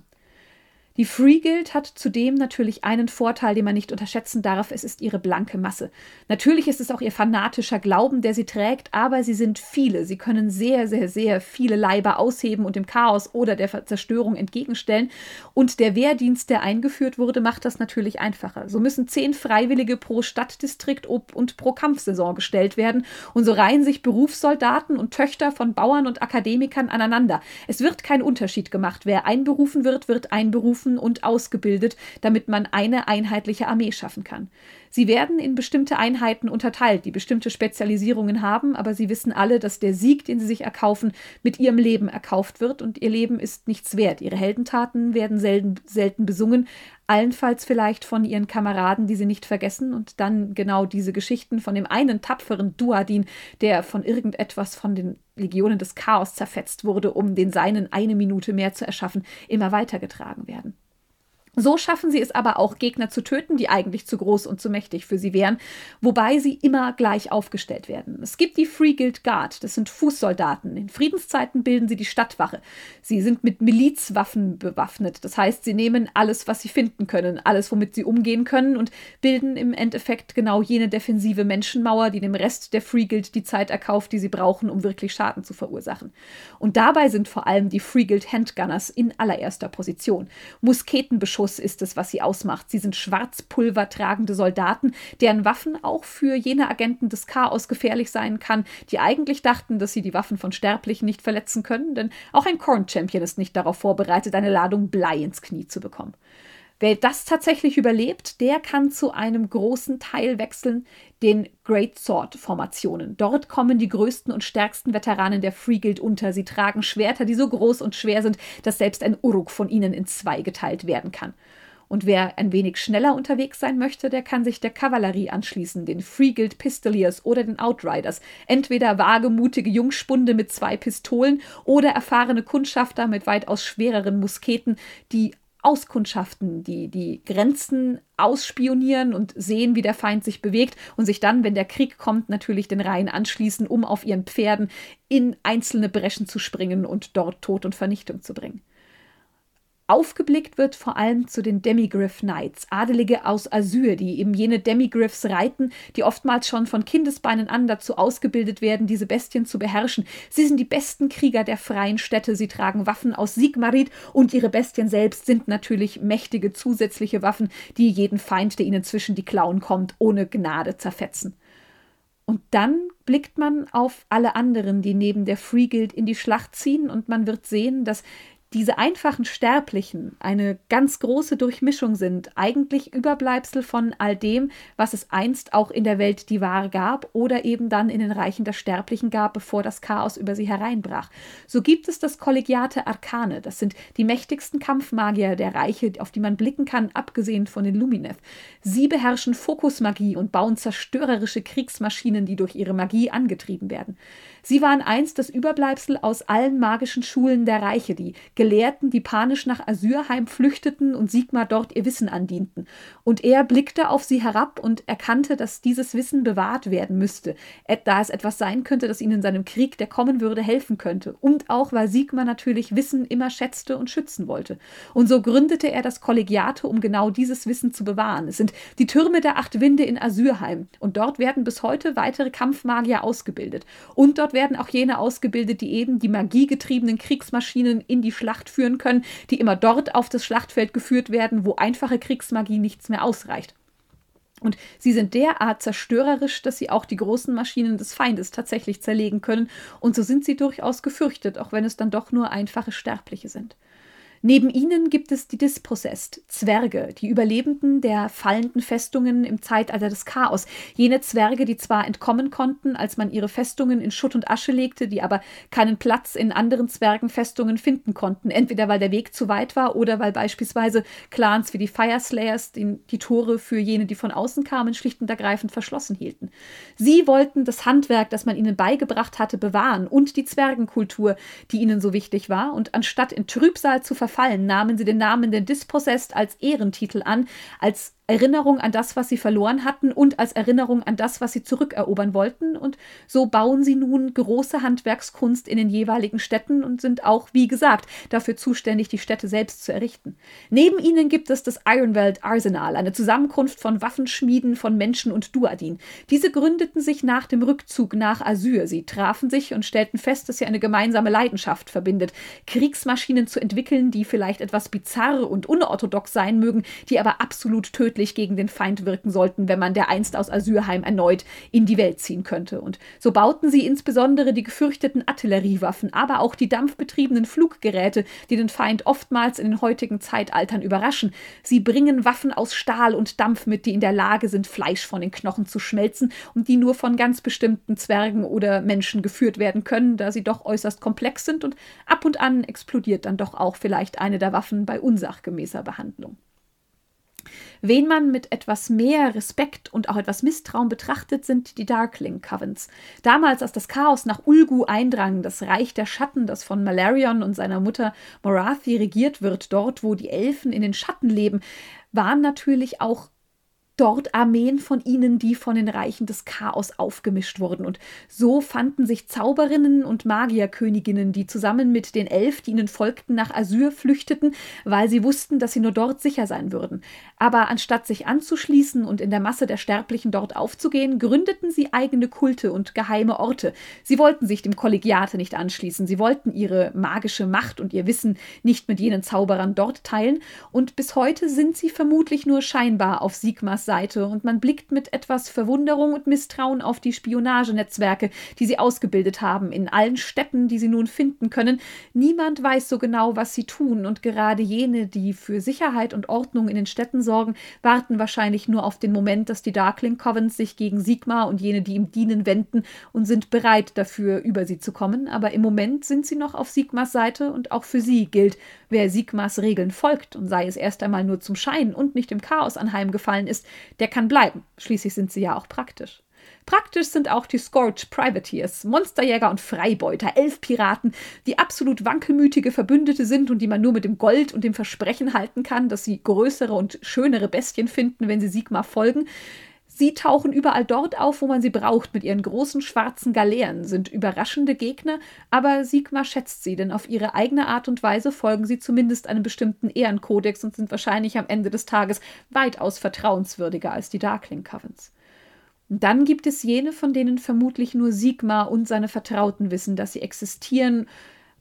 Die Free Guild hat zudem natürlich einen Vorteil, den man nicht unterschätzen darf, es ist ihre blanke Masse. Natürlich ist es auch ihr fanatischer Glauben, der sie trägt, aber sie sind viele. Sie können sehr, sehr, sehr viele Leiber ausheben und dem Chaos oder der Zerstörung entgegenstellen. Und der Wehrdienst, der eingeführt wurde, macht das natürlich einfacher. So müssen zehn Freiwillige pro Stadtdistrikt und pro Kampfsaison gestellt werden. Und so reihen sich Berufssoldaten und Töchter von Bauern und Akademikern aneinander. Es wird kein Unterschied gemacht. Wer einberufen wird, wird einberufen berufen und ausgebildet, damit man eine einheitliche Armee schaffen kann. Sie werden in bestimmte Einheiten unterteilt, die bestimmte Spezialisierungen haben, aber sie wissen alle, dass der Sieg, den sie sich erkaufen, mit ihrem Leben erkauft wird und ihr Leben ist nichts wert. Ihre Heldentaten werden selten, selten besungen, allenfalls vielleicht von ihren Kameraden, die sie nicht vergessen und dann genau diese Geschichten von dem einen tapferen Duadin, der von irgendetwas von den Legionen des Chaos zerfetzt wurde, um den Seinen eine Minute mehr zu erschaffen, immer weitergetragen werden. So schaffen sie es aber auch, Gegner zu töten, die eigentlich zu groß und zu mächtig für sie wären, wobei sie immer gleich aufgestellt werden. Es gibt die Free Guild Guard, das sind Fußsoldaten. In Friedenszeiten bilden sie die Stadtwache. Sie sind mit Milizwaffen bewaffnet, das heißt, sie nehmen alles, was sie finden können, alles, womit sie umgehen können und bilden im Endeffekt genau jene defensive Menschenmauer, die dem Rest der Free Guild die Zeit erkauft, die sie brauchen, um wirklich Schaden zu verursachen. Und dabei sind vor allem die Free Guild Handgunners in allererster Position. Musketenbeschuss Virus ist es, was sie ausmacht. Sie sind Schwarzpulver tragende Soldaten, deren Waffen auch für jene Agenten des Chaos gefährlich sein kann, die eigentlich dachten, dass sie die Waffen von Sterblichen nicht verletzen können, denn auch ein Korn-Champion ist nicht darauf vorbereitet, eine Ladung Blei ins Knie zu bekommen. Wer das tatsächlich überlebt, der kann zu einem großen Teil wechseln, den Great Sword Formationen. Dort kommen die größten und stärksten Veteranen der Free Guild unter. Sie tragen Schwerter, die so groß und schwer sind, dass selbst ein Uruk von ihnen in zwei geteilt werden kann. Und wer ein wenig schneller unterwegs sein möchte, der kann sich der Kavallerie anschließen, den Free Guild Pistoliers oder den Outriders. Entweder wagemutige Jungspunde mit zwei Pistolen oder erfahrene Kundschafter mit weitaus schwereren Musketen, die auskundschaften, die die Grenzen ausspionieren und sehen, wie der Feind sich bewegt und sich dann, wenn der Krieg kommt, natürlich den Reihen anschließen, um auf ihren Pferden in einzelne Breschen zu springen und dort Tod und Vernichtung zu bringen. Aufgeblickt wird vor allem zu den Demigriff Knights, Adelige aus Asyr, die eben jene Demigriffs reiten, die oftmals schon von Kindesbeinen an dazu ausgebildet werden, diese Bestien zu beherrschen. Sie sind die besten Krieger der freien Städte, sie tragen Waffen aus Sigmarid und ihre Bestien selbst sind natürlich mächtige zusätzliche Waffen, die jeden Feind, der ihnen zwischen die Klauen kommt, ohne Gnade zerfetzen. Und dann blickt man auf alle anderen, die neben der Free Guild in die Schlacht ziehen, und man wird sehen, dass diese einfachen Sterblichen eine ganz große Durchmischung sind, eigentlich Überbleibsel von all dem, was es einst auch in der Welt die Ware gab oder eben dann in den Reichen der Sterblichen gab, bevor das Chaos über sie hereinbrach. So gibt es das Kollegiate Arkane, das sind die mächtigsten Kampfmagier der Reiche, auf die man blicken kann, abgesehen von den Lumineth. Sie beherrschen Fokusmagie und bauen zerstörerische Kriegsmaschinen, die durch ihre Magie angetrieben werden. Sie waren einst das Überbleibsel aus allen magischen Schulen der Reiche, die Gelehrten, die panisch nach Assyrheim flüchteten und Sigmar dort ihr Wissen andienten. Und er blickte auf sie herab und erkannte, dass dieses Wissen bewahrt werden müsste, da es etwas sein könnte, das ihnen in seinem Krieg, der kommen würde, helfen könnte. Und auch, weil Sigmar natürlich Wissen immer schätzte und schützen wollte. Und so gründete er das Kollegiate, um genau dieses Wissen zu bewahren. Es sind die Türme der acht Winde in Assyrheim. Und dort werden bis heute weitere Kampfmagier ausgebildet. Und dort werden auch jene ausgebildet, die eben die magiegetriebenen Kriegsmaschinen in die Schlacht führen können, die immer dort auf das Schlachtfeld geführt werden, wo einfache Kriegsmagie nichts mehr ausreicht. Und sie sind derart zerstörerisch, dass sie auch die großen Maschinen des Feindes tatsächlich zerlegen können, und so sind sie durchaus gefürchtet, auch wenn es dann doch nur einfache Sterbliche sind. Neben ihnen gibt es die Dispossessed, Zwerge, die Überlebenden der fallenden Festungen im Zeitalter des Chaos. Jene Zwerge, die zwar entkommen konnten, als man ihre Festungen in Schutt und Asche legte, die aber keinen Platz in anderen Zwergenfestungen finden konnten, entweder weil der Weg zu weit war oder weil beispielsweise Clans wie die Fireslayers die, die Tore für jene, die von außen kamen, schlicht und ergreifend verschlossen hielten. Sie wollten das Handwerk, das man ihnen beigebracht hatte, bewahren und die Zwergenkultur, die ihnen so wichtig war, und anstatt in Trübsal zu verfallen, Gefallen nahmen sie den Namen der Dispossessed als Ehrentitel an, als Erinnerung an das, was sie verloren hatten und als Erinnerung an das, was sie zurückerobern wollten. Und so bauen sie nun große Handwerkskunst in den jeweiligen Städten und sind auch, wie gesagt, dafür zuständig, die Städte selbst zu errichten. Neben ihnen gibt es das Ironwelt Arsenal, eine Zusammenkunft von Waffenschmieden von Menschen und Duadin. Diese gründeten sich nach dem Rückzug nach Asyr. Sie trafen sich und stellten fest, dass sie eine gemeinsame Leidenschaft verbindet, Kriegsmaschinen zu entwickeln, die vielleicht etwas bizarr und unorthodox sein mögen, die aber absolut tödlich tödlich gegen den Feind wirken sollten, wenn man dereinst aus Asyrheim erneut in die Welt ziehen könnte. Und so bauten sie insbesondere die gefürchteten Artilleriewaffen, aber auch die dampfbetriebenen Fluggeräte, die den Feind oftmals in den heutigen Zeitaltern überraschen. Sie bringen Waffen aus Stahl und Dampf mit, die in der Lage sind, Fleisch von den Knochen zu schmelzen und die nur von ganz bestimmten Zwergen oder Menschen geführt werden können, da sie doch äußerst komplex sind und ab und an explodiert dann doch auch vielleicht eine der Waffen bei unsachgemäßer Behandlung. Wen man mit etwas mehr Respekt und auch etwas Misstrauen betrachtet, sind die Darkling Covens. Damals, als das Chaos nach Ulgu eindrang, das Reich der Schatten, das von Malarion und seiner Mutter Morathi regiert wird, dort, wo die Elfen in den Schatten leben, waren natürlich auch dort Armeen von ihnen, die von den Reichen des Chaos aufgemischt wurden. Und so fanden sich Zauberinnen und Magierköniginnen, die zusammen mit den Elf, die ihnen folgten, nach Asyr flüchteten, weil sie wussten, dass sie nur dort sicher sein würden. Aber anstatt sich anzuschließen und in der Masse der Sterblichen dort aufzugehen, gründeten sie eigene Kulte und geheime Orte. Sie wollten sich dem Kollegiate nicht anschließen, sie wollten ihre magische Macht und ihr Wissen nicht mit jenen Zauberern dort teilen, und bis heute sind sie vermutlich nur scheinbar auf Sigmas Seite und man blickt mit etwas Verwunderung und Misstrauen auf die Spionagenetzwerke, die sie ausgebildet haben, in allen Städten, die sie nun finden können. Niemand weiß so genau, was sie tun, und gerade jene, die für Sicherheit und Ordnung in den Städten sorgen, warten wahrscheinlich nur auf den Moment, dass die Darkling Covens sich gegen Sigmar und jene, die ihm dienen, wenden und sind bereit dafür, über sie zu kommen. Aber im Moment sind sie noch auf Sigmars Seite und auch für sie gilt, wer Sigmars Regeln folgt und sei es erst einmal nur zum Schein und nicht im Chaos anheimgefallen ist, der kann bleiben. Schließlich sind sie ja auch praktisch. Praktisch sind auch die Scorch Privateers, Monsterjäger und Freibeuter, elf Piraten, die absolut wankelmütige Verbündete sind und die man nur mit dem Gold und dem Versprechen halten kann, dass sie größere und schönere Bestien finden, wenn sie Sigmar folgen. Sie tauchen überall dort auf, wo man sie braucht, mit ihren großen schwarzen Galeeren, sind überraschende Gegner, aber Sigmar schätzt sie, denn auf ihre eigene Art und Weise folgen sie zumindest einem bestimmten Ehrenkodex und sind wahrscheinlich am Ende des Tages weitaus vertrauenswürdiger als die Darkling Covens. Und dann gibt es jene, von denen vermutlich nur Sigmar und seine Vertrauten wissen, dass sie existieren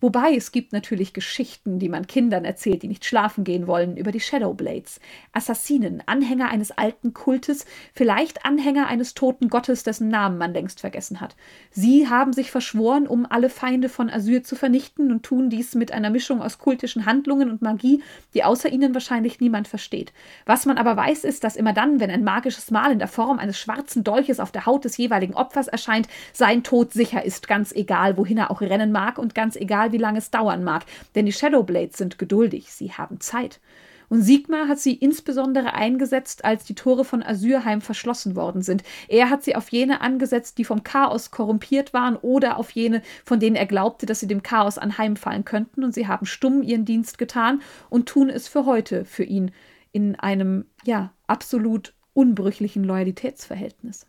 Wobei es gibt natürlich Geschichten, die man Kindern erzählt, die nicht schlafen gehen wollen, über die Shadowblades. Assassinen, Anhänger eines alten Kultes, vielleicht Anhänger eines toten Gottes, dessen Namen man längst vergessen hat. Sie haben sich verschworen, um alle Feinde von Asyr zu vernichten und tun dies mit einer Mischung aus kultischen Handlungen und Magie, die außer ihnen wahrscheinlich niemand versteht. Was man aber weiß, ist, dass immer dann, wenn ein magisches Mal in der Form eines schwarzen Dolches auf der Haut des jeweiligen Opfers erscheint, sein Tod sicher ist, ganz egal, wohin er auch rennen mag und ganz egal, wie lange es dauern mag, denn die Shadowblades sind geduldig, sie haben Zeit. Und Sigmar hat sie insbesondere eingesetzt, als die Tore von Asyrheim verschlossen worden sind. Er hat sie auf jene angesetzt, die vom Chaos korrumpiert waren oder auf jene, von denen er glaubte, dass sie dem Chaos anheimfallen könnten. Und sie haben stumm ihren Dienst getan und tun es für heute für ihn in einem, ja, absolut unbrüchlichen Loyalitätsverhältnis.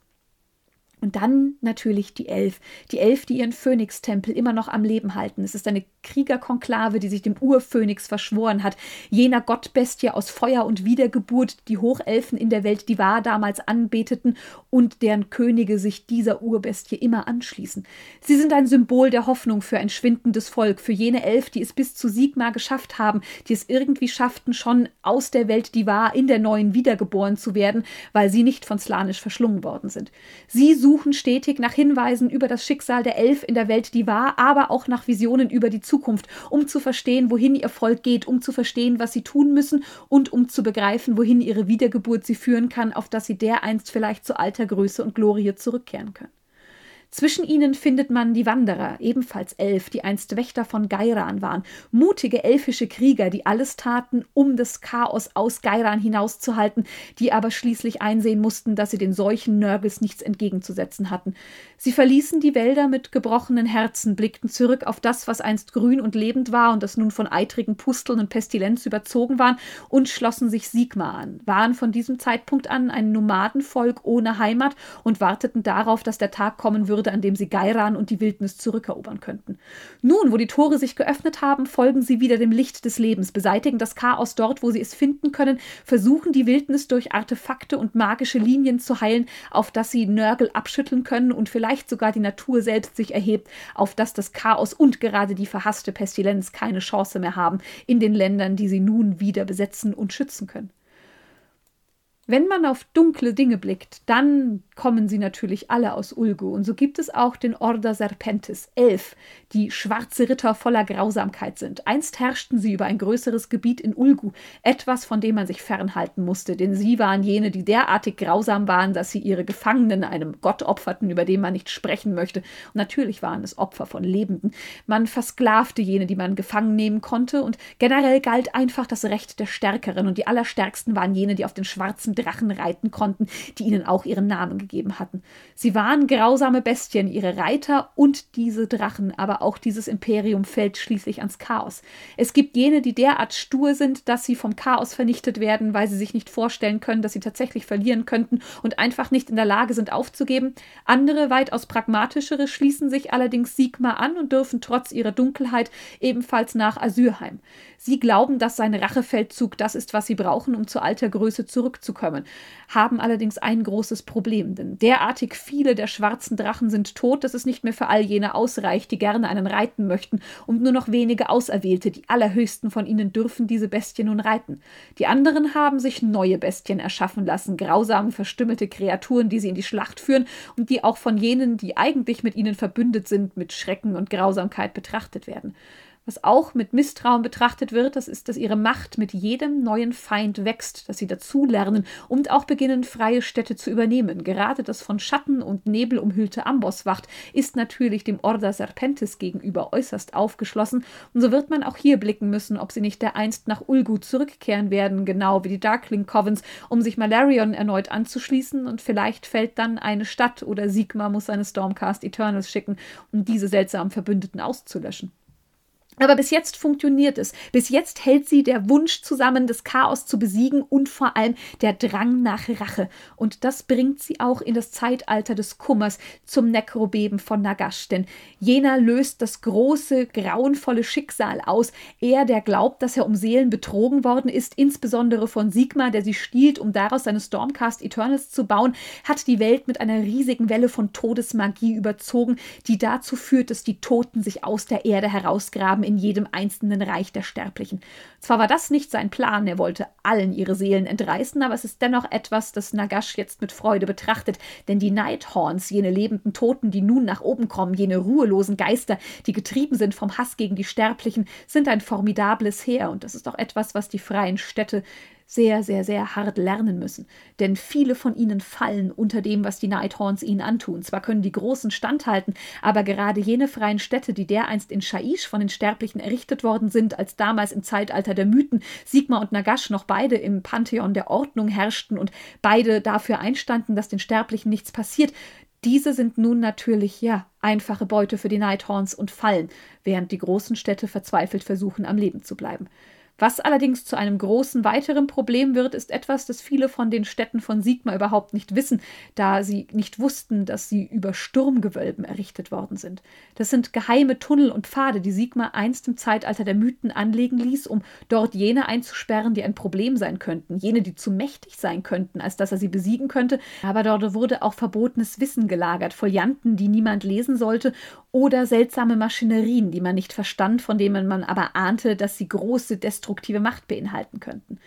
Und dann natürlich die Elf. Die Elf, die ihren Phönix-Tempel immer noch am Leben halten. Es ist eine Kriegerkonklave, die sich dem Urphönix verschworen hat. Jener Gottbestie aus Feuer und Wiedergeburt, die Hochelfen in der Welt, die war damals anbeteten und deren Könige sich dieser Urbestie immer anschließen. Sie sind ein Symbol der Hoffnung für ein schwindendes Volk, für jene Elf, die es bis zu Sigmar geschafft haben, die es irgendwie schafften, schon aus der Welt, die war, in der neuen wiedergeboren zu werden, weil sie nicht von Slanisch verschlungen worden sind. Sie suchen suchen stetig nach Hinweisen über das Schicksal der Elf in der Welt, die war, aber auch nach Visionen über die Zukunft, um zu verstehen, wohin ihr Volk geht, um zu verstehen, was sie tun müssen und um zu begreifen, wohin ihre Wiedergeburt sie führen kann, auf dass sie dereinst vielleicht zu alter Größe und Glorie zurückkehren können. Zwischen ihnen findet man die Wanderer, ebenfalls elf, die einst Wächter von Geiran waren, mutige elfische Krieger, die alles taten, um das Chaos aus Geiran hinauszuhalten, die aber schließlich einsehen mussten, dass sie den Seuchen Nörgels nichts entgegenzusetzen hatten. Sie verließen die Wälder mit gebrochenen Herzen, blickten zurück auf das, was einst grün und lebend war und das nun von eitrigen Pusteln und Pestilenz überzogen waren, und schlossen sich Sigmar an, waren von diesem Zeitpunkt an ein Nomadenvolk ohne Heimat und warteten darauf, dass der Tag kommen würde, würde, an dem sie Geiran und die Wildnis zurückerobern könnten. Nun, wo die Tore sich geöffnet haben, folgen sie wieder dem Licht des Lebens, beseitigen das Chaos dort, wo sie es finden können, versuchen die Wildnis durch Artefakte und magische Linien zu heilen, auf das sie Nörgel abschütteln können und vielleicht sogar die Natur selbst sich erhebt, auf das das Chaos und gerade die verhasste Pestilenz keine Chance mehr haben in den Ländern, die sie nun wieder besetzen und schützen können. Wenn man auf dunkle Dinge blickt, dann kommen sie natürlich alle aus Ulgu. Und so gibt es auch den Order Serpentis, elf, die schwarze Ritter voller Grausamkeit sind. Einst herrschten sie über ein größeres Gebiet in Ulgu, etwas, von dem man sich fernhalten musste, denn sie waren jene, die derartig grausam waren, dass sie ihre Gefangenen einem Gott opferten, über den man nicht sprechen möchte. Und natürlich waren es Opfer von Lebenden. Man versklavte jene, die man gefangen nehmen konnte, und generell galt einfach das Recht der Stärkeren, und die Allerstärksten waren jene, die auf den schwarzen Drachen reiten konnten, die ihnen auch ihren Namen gegeben hatten. Sie waren grausame Bestien, ihre Reiter und diese Drachen, aber auch dieses Imperium fällt schließlich ans Chaos. Es gibt jene, die derart stur sind, dass sie vom Chaos vernichtet werden, weil sie sich nicht vorstellen können, dass sie tatsächlich verlieren könnten und einfach nicht in der Lage sind aufzugeben. Andere, weitaus pragmatischere, schließen sich allerdings Sigmar an und dürfen trotz ihrer Dunkelheit ebenfalls nach Asyrheim. Sie glauben, dass sein Rachefeldzug das ist, was sie brauchen, um zu alter Größe zurückzukommen kommen, haben allerdings ein großes Problem, denn derartig viele der schwarzen Drachen sind tot, dass es nicht mehr für all jene ausreicht, die gerne einen reiten möchten, und nur noch wenige Auserwählte, die allerhöchsten von ihnen dürfen diese Bestie nun reiten. Die anderen haben sich neue Bestien erschaffen lassen, grausam verstümmelte Kreaturen, die sie in die Schlacht führen und die auch von jenen, die eigentlich mit ihnen verbündet sind, mit Schrecken und Grausamkeit betrachtet werden. Was auch mit Misstrauen betrachtet wird, das ist, dass ihre Macht mit jedem neuen Feind wächst, dass sie dazulernen und auch beginnen, freie Städte zu übernehmen. Gerade das von Schatten und Nebel umhüllte Amboswacht ist natürlich dem Order Serpentis gegenüber äußerst aufgeschlossen, und so wird man auch hier blicken müssen, ob sie nicht dereinst nach Ulgu zurückkehren werden, genau wie die Darkling Covens, um sich Malarion erneut anzuschließen, und vielleicht fällt dann eine Stadt oder Sigma muss seine Stormcast Eternals schicken, um diese seltsamen Verbündeten auszulöschen. Aber bis jetzt funktioniert es. Bis jetzt hält sie der Wunsch zusammen, das Chaos zu besiegen und vor allem der Drang nach Rache. Und das bringt sie auch in das Zeitalter des Kummers zum Nekrobeben von Nagash. Denn jener löst das große, grauenvolle Schicksal aus. Er, der glaubt, dass er um Seelen betrogen worden ist, insbesondere von Sigma, der sie stiehlt, um daraus seine Stormcast Eternals zu bauen, hat die Welt mit einer riesigen Welle von Todesmagie überzogen, die dazu führt, dass die Toten sich aus der Erde herausgraben in jedem einzelnen Reich der Sterblichen. Zwar war das nicht sein Plan, er wollte allen ihre Seelen entreißen, aber es ist dennoch etwas, das Nagash jetzt mit Freude betrachtet, denn die Nighthorns, jene lebenden Toten, die nun nach oben kommen, jene ruhelosen Geister, die getrieben sind vom Hass gegen die Sterblichen, sind ein formidables Heer und das ist auch etwas, was die freien Städte sehr, sehr, sehr hart lernen müssen. Denn viele von ihnen fallen unter dem, was die Nighthorns ihnen antun. Zwar können die Großen standhalten, aber gerade jene freien Städte, die dereinst in Shaish von den Sterblichen errichtet worden sind, als damals im Zeitalter der Mythen Sigma und Nagash noch beide im Pantheon der Ordnung herrschten und beide dafür einstanden, dass den Sterblichen nichts passiert, diese sind nun natürlich, ja, einfache Beute für die Nighthorns und fallen, während die großen Städte verzweifelt versuchen, am Leben zu bleiben. Was allerdings zu einem großen weiteren Problem wird, ist etwas, das viele von den Städten von Sigma überhaupt nicht wissen, da sie nicht wussten, dass sie über Sturmgewölben errichtet worden sind. Das sind geheime Tunnel und Pfade, die Sigma einst im Zeitalter der Mythen anlegen ließ, um dort jene einzusperren, die ein Problem sein könnten, jene, die zu mächtig sein könnten, als dass er sie besiegen könnte. Aber dort wurde auch verbotenes Wissen gelagert, Folianten, die niemand lesen sollte, oder seltsame Maschinerien, die man nicht verstand, von denen man aber ahnte, dass sie große Destruktionen destruktive Macht beinhalten könnten.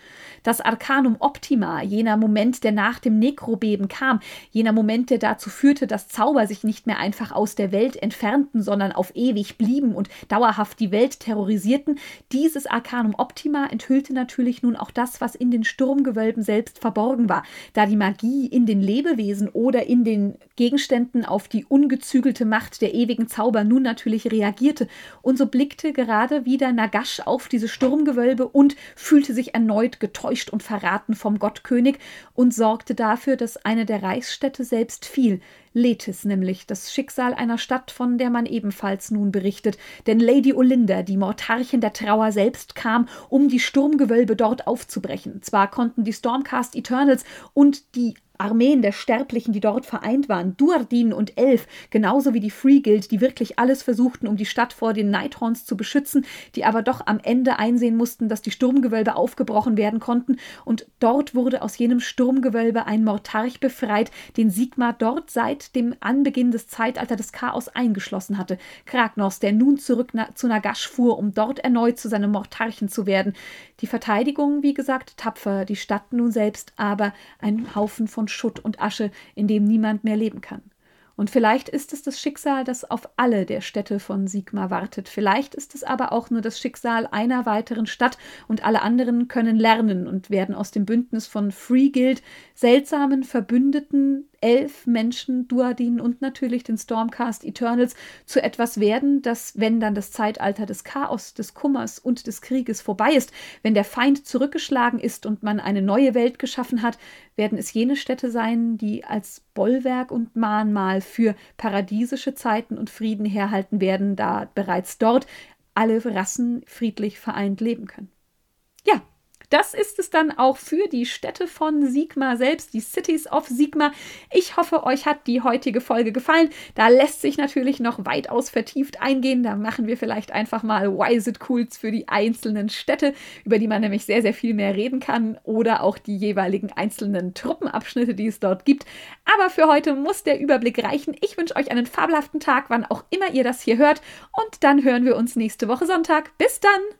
Das Arcanum Optima, jener Moment, der nach dem Nekrobeben kam, jener Moment, der dazu führte, dass Zauber sich nicht mehr einfach aus der Welt entfernten, sondern auf ewig blieben und dauerhaft die Welt terrorisierten, dieses Arcanum Optima enthüllte natürlich nun auch das, was in den Sturmgewölben selbst verborgen war, da die Magie in den Lebewesen oder in den Gegenständen auf die ungezügelte Macht der ewigen Zauber nun natürlich reagierte. Und so blickte gerade wieder Nagash auf diese Sturmgewölbe und fühlte sich erneut getäuscht und verraten vom Gottkönig und sorgte dafür, dass eine der Reichsstädte selbst fiel. Letis nämlich, das Schicksal einer Stadt, von der man ebenfalls nun berichtet. Denn Lady Olinda, die Mortarchin der Trauer selbst, kam, um die Sturmgewölbe dort aufzubrechen. Zwar konnten die Stormcast Eternals und die Armeen der Sterblichen, die dort vereint waren, Duardin und Elf, genauso wie die Free Guild, die wirklich alles versuchten, um die Stadt vor den Nighthorns zu beschützen, die aber doch am Ende einsehen mussten, dass die Sturmgewölbe aufgebrochen werden konnten. Und dort wurde aus jenem Sturmgewölbe ein Mortarch befreit, den Sigmar dort seit dem Anbeginn des Zeitalters des Chaos eingeschlossen hatte. Kragnos, der nun zurück na zu Nagash fuhr, um dort erneut zu seinem Mortarchen zu werden. Die Verteidigung, wie gesagt, tapfer, die Stadt nun selbst aber ein Haufen von Schutt und Asche, in dem niemand mehr leben kann. Und vielleicht ist es das Schicksal, das auf alle der Städte von Sigmar wartet. Vielleicht ist es aber auch nur das Schicksal einer weiteren Stadt und alle anderen können lernen und werden aus dem Bündnis von Free Guild seltsamen Verbündeten elf Menschen, Duadin und natürlich den Stormcast Eternals zu etwas werden, das, wenn dann das Zeitalter des Chaos, des Kummers und des Krieges vorbei ist, wenn der Feind zurückgeschlagen ist und man eine neue Welt geschaffen hat, werden es jene Städte sein, die als Bollwerk und Mahnmal für paradiesische Zeiten und Frieden herhalten werden, da bereits dort alle Rassen friedlich vereint leben können. Ja, das ist es dann auch für die Städte von Sigma selbst, die Cities of Sigma. Ich hoffe, euch hat die heutige Folge gefallen. Da lässt sich natürlich noch weitaus vertieft eingehen. Da machen wir vielleicht einfach mal Why It Cools für die einzelnen Städte, über die man nämlich sehr, sehr viel mehr reden kann oder auch die jeweiligen einzelnen Truppenabschnitte, die es dort gibt. Aber für heute muss der Überblick reichen. Ich wünsche euch einen fabelhaften Tag, wann auch immer ihr das hier hört. Und dann hören wir uns nächste Woche Sonntag. Bis dann!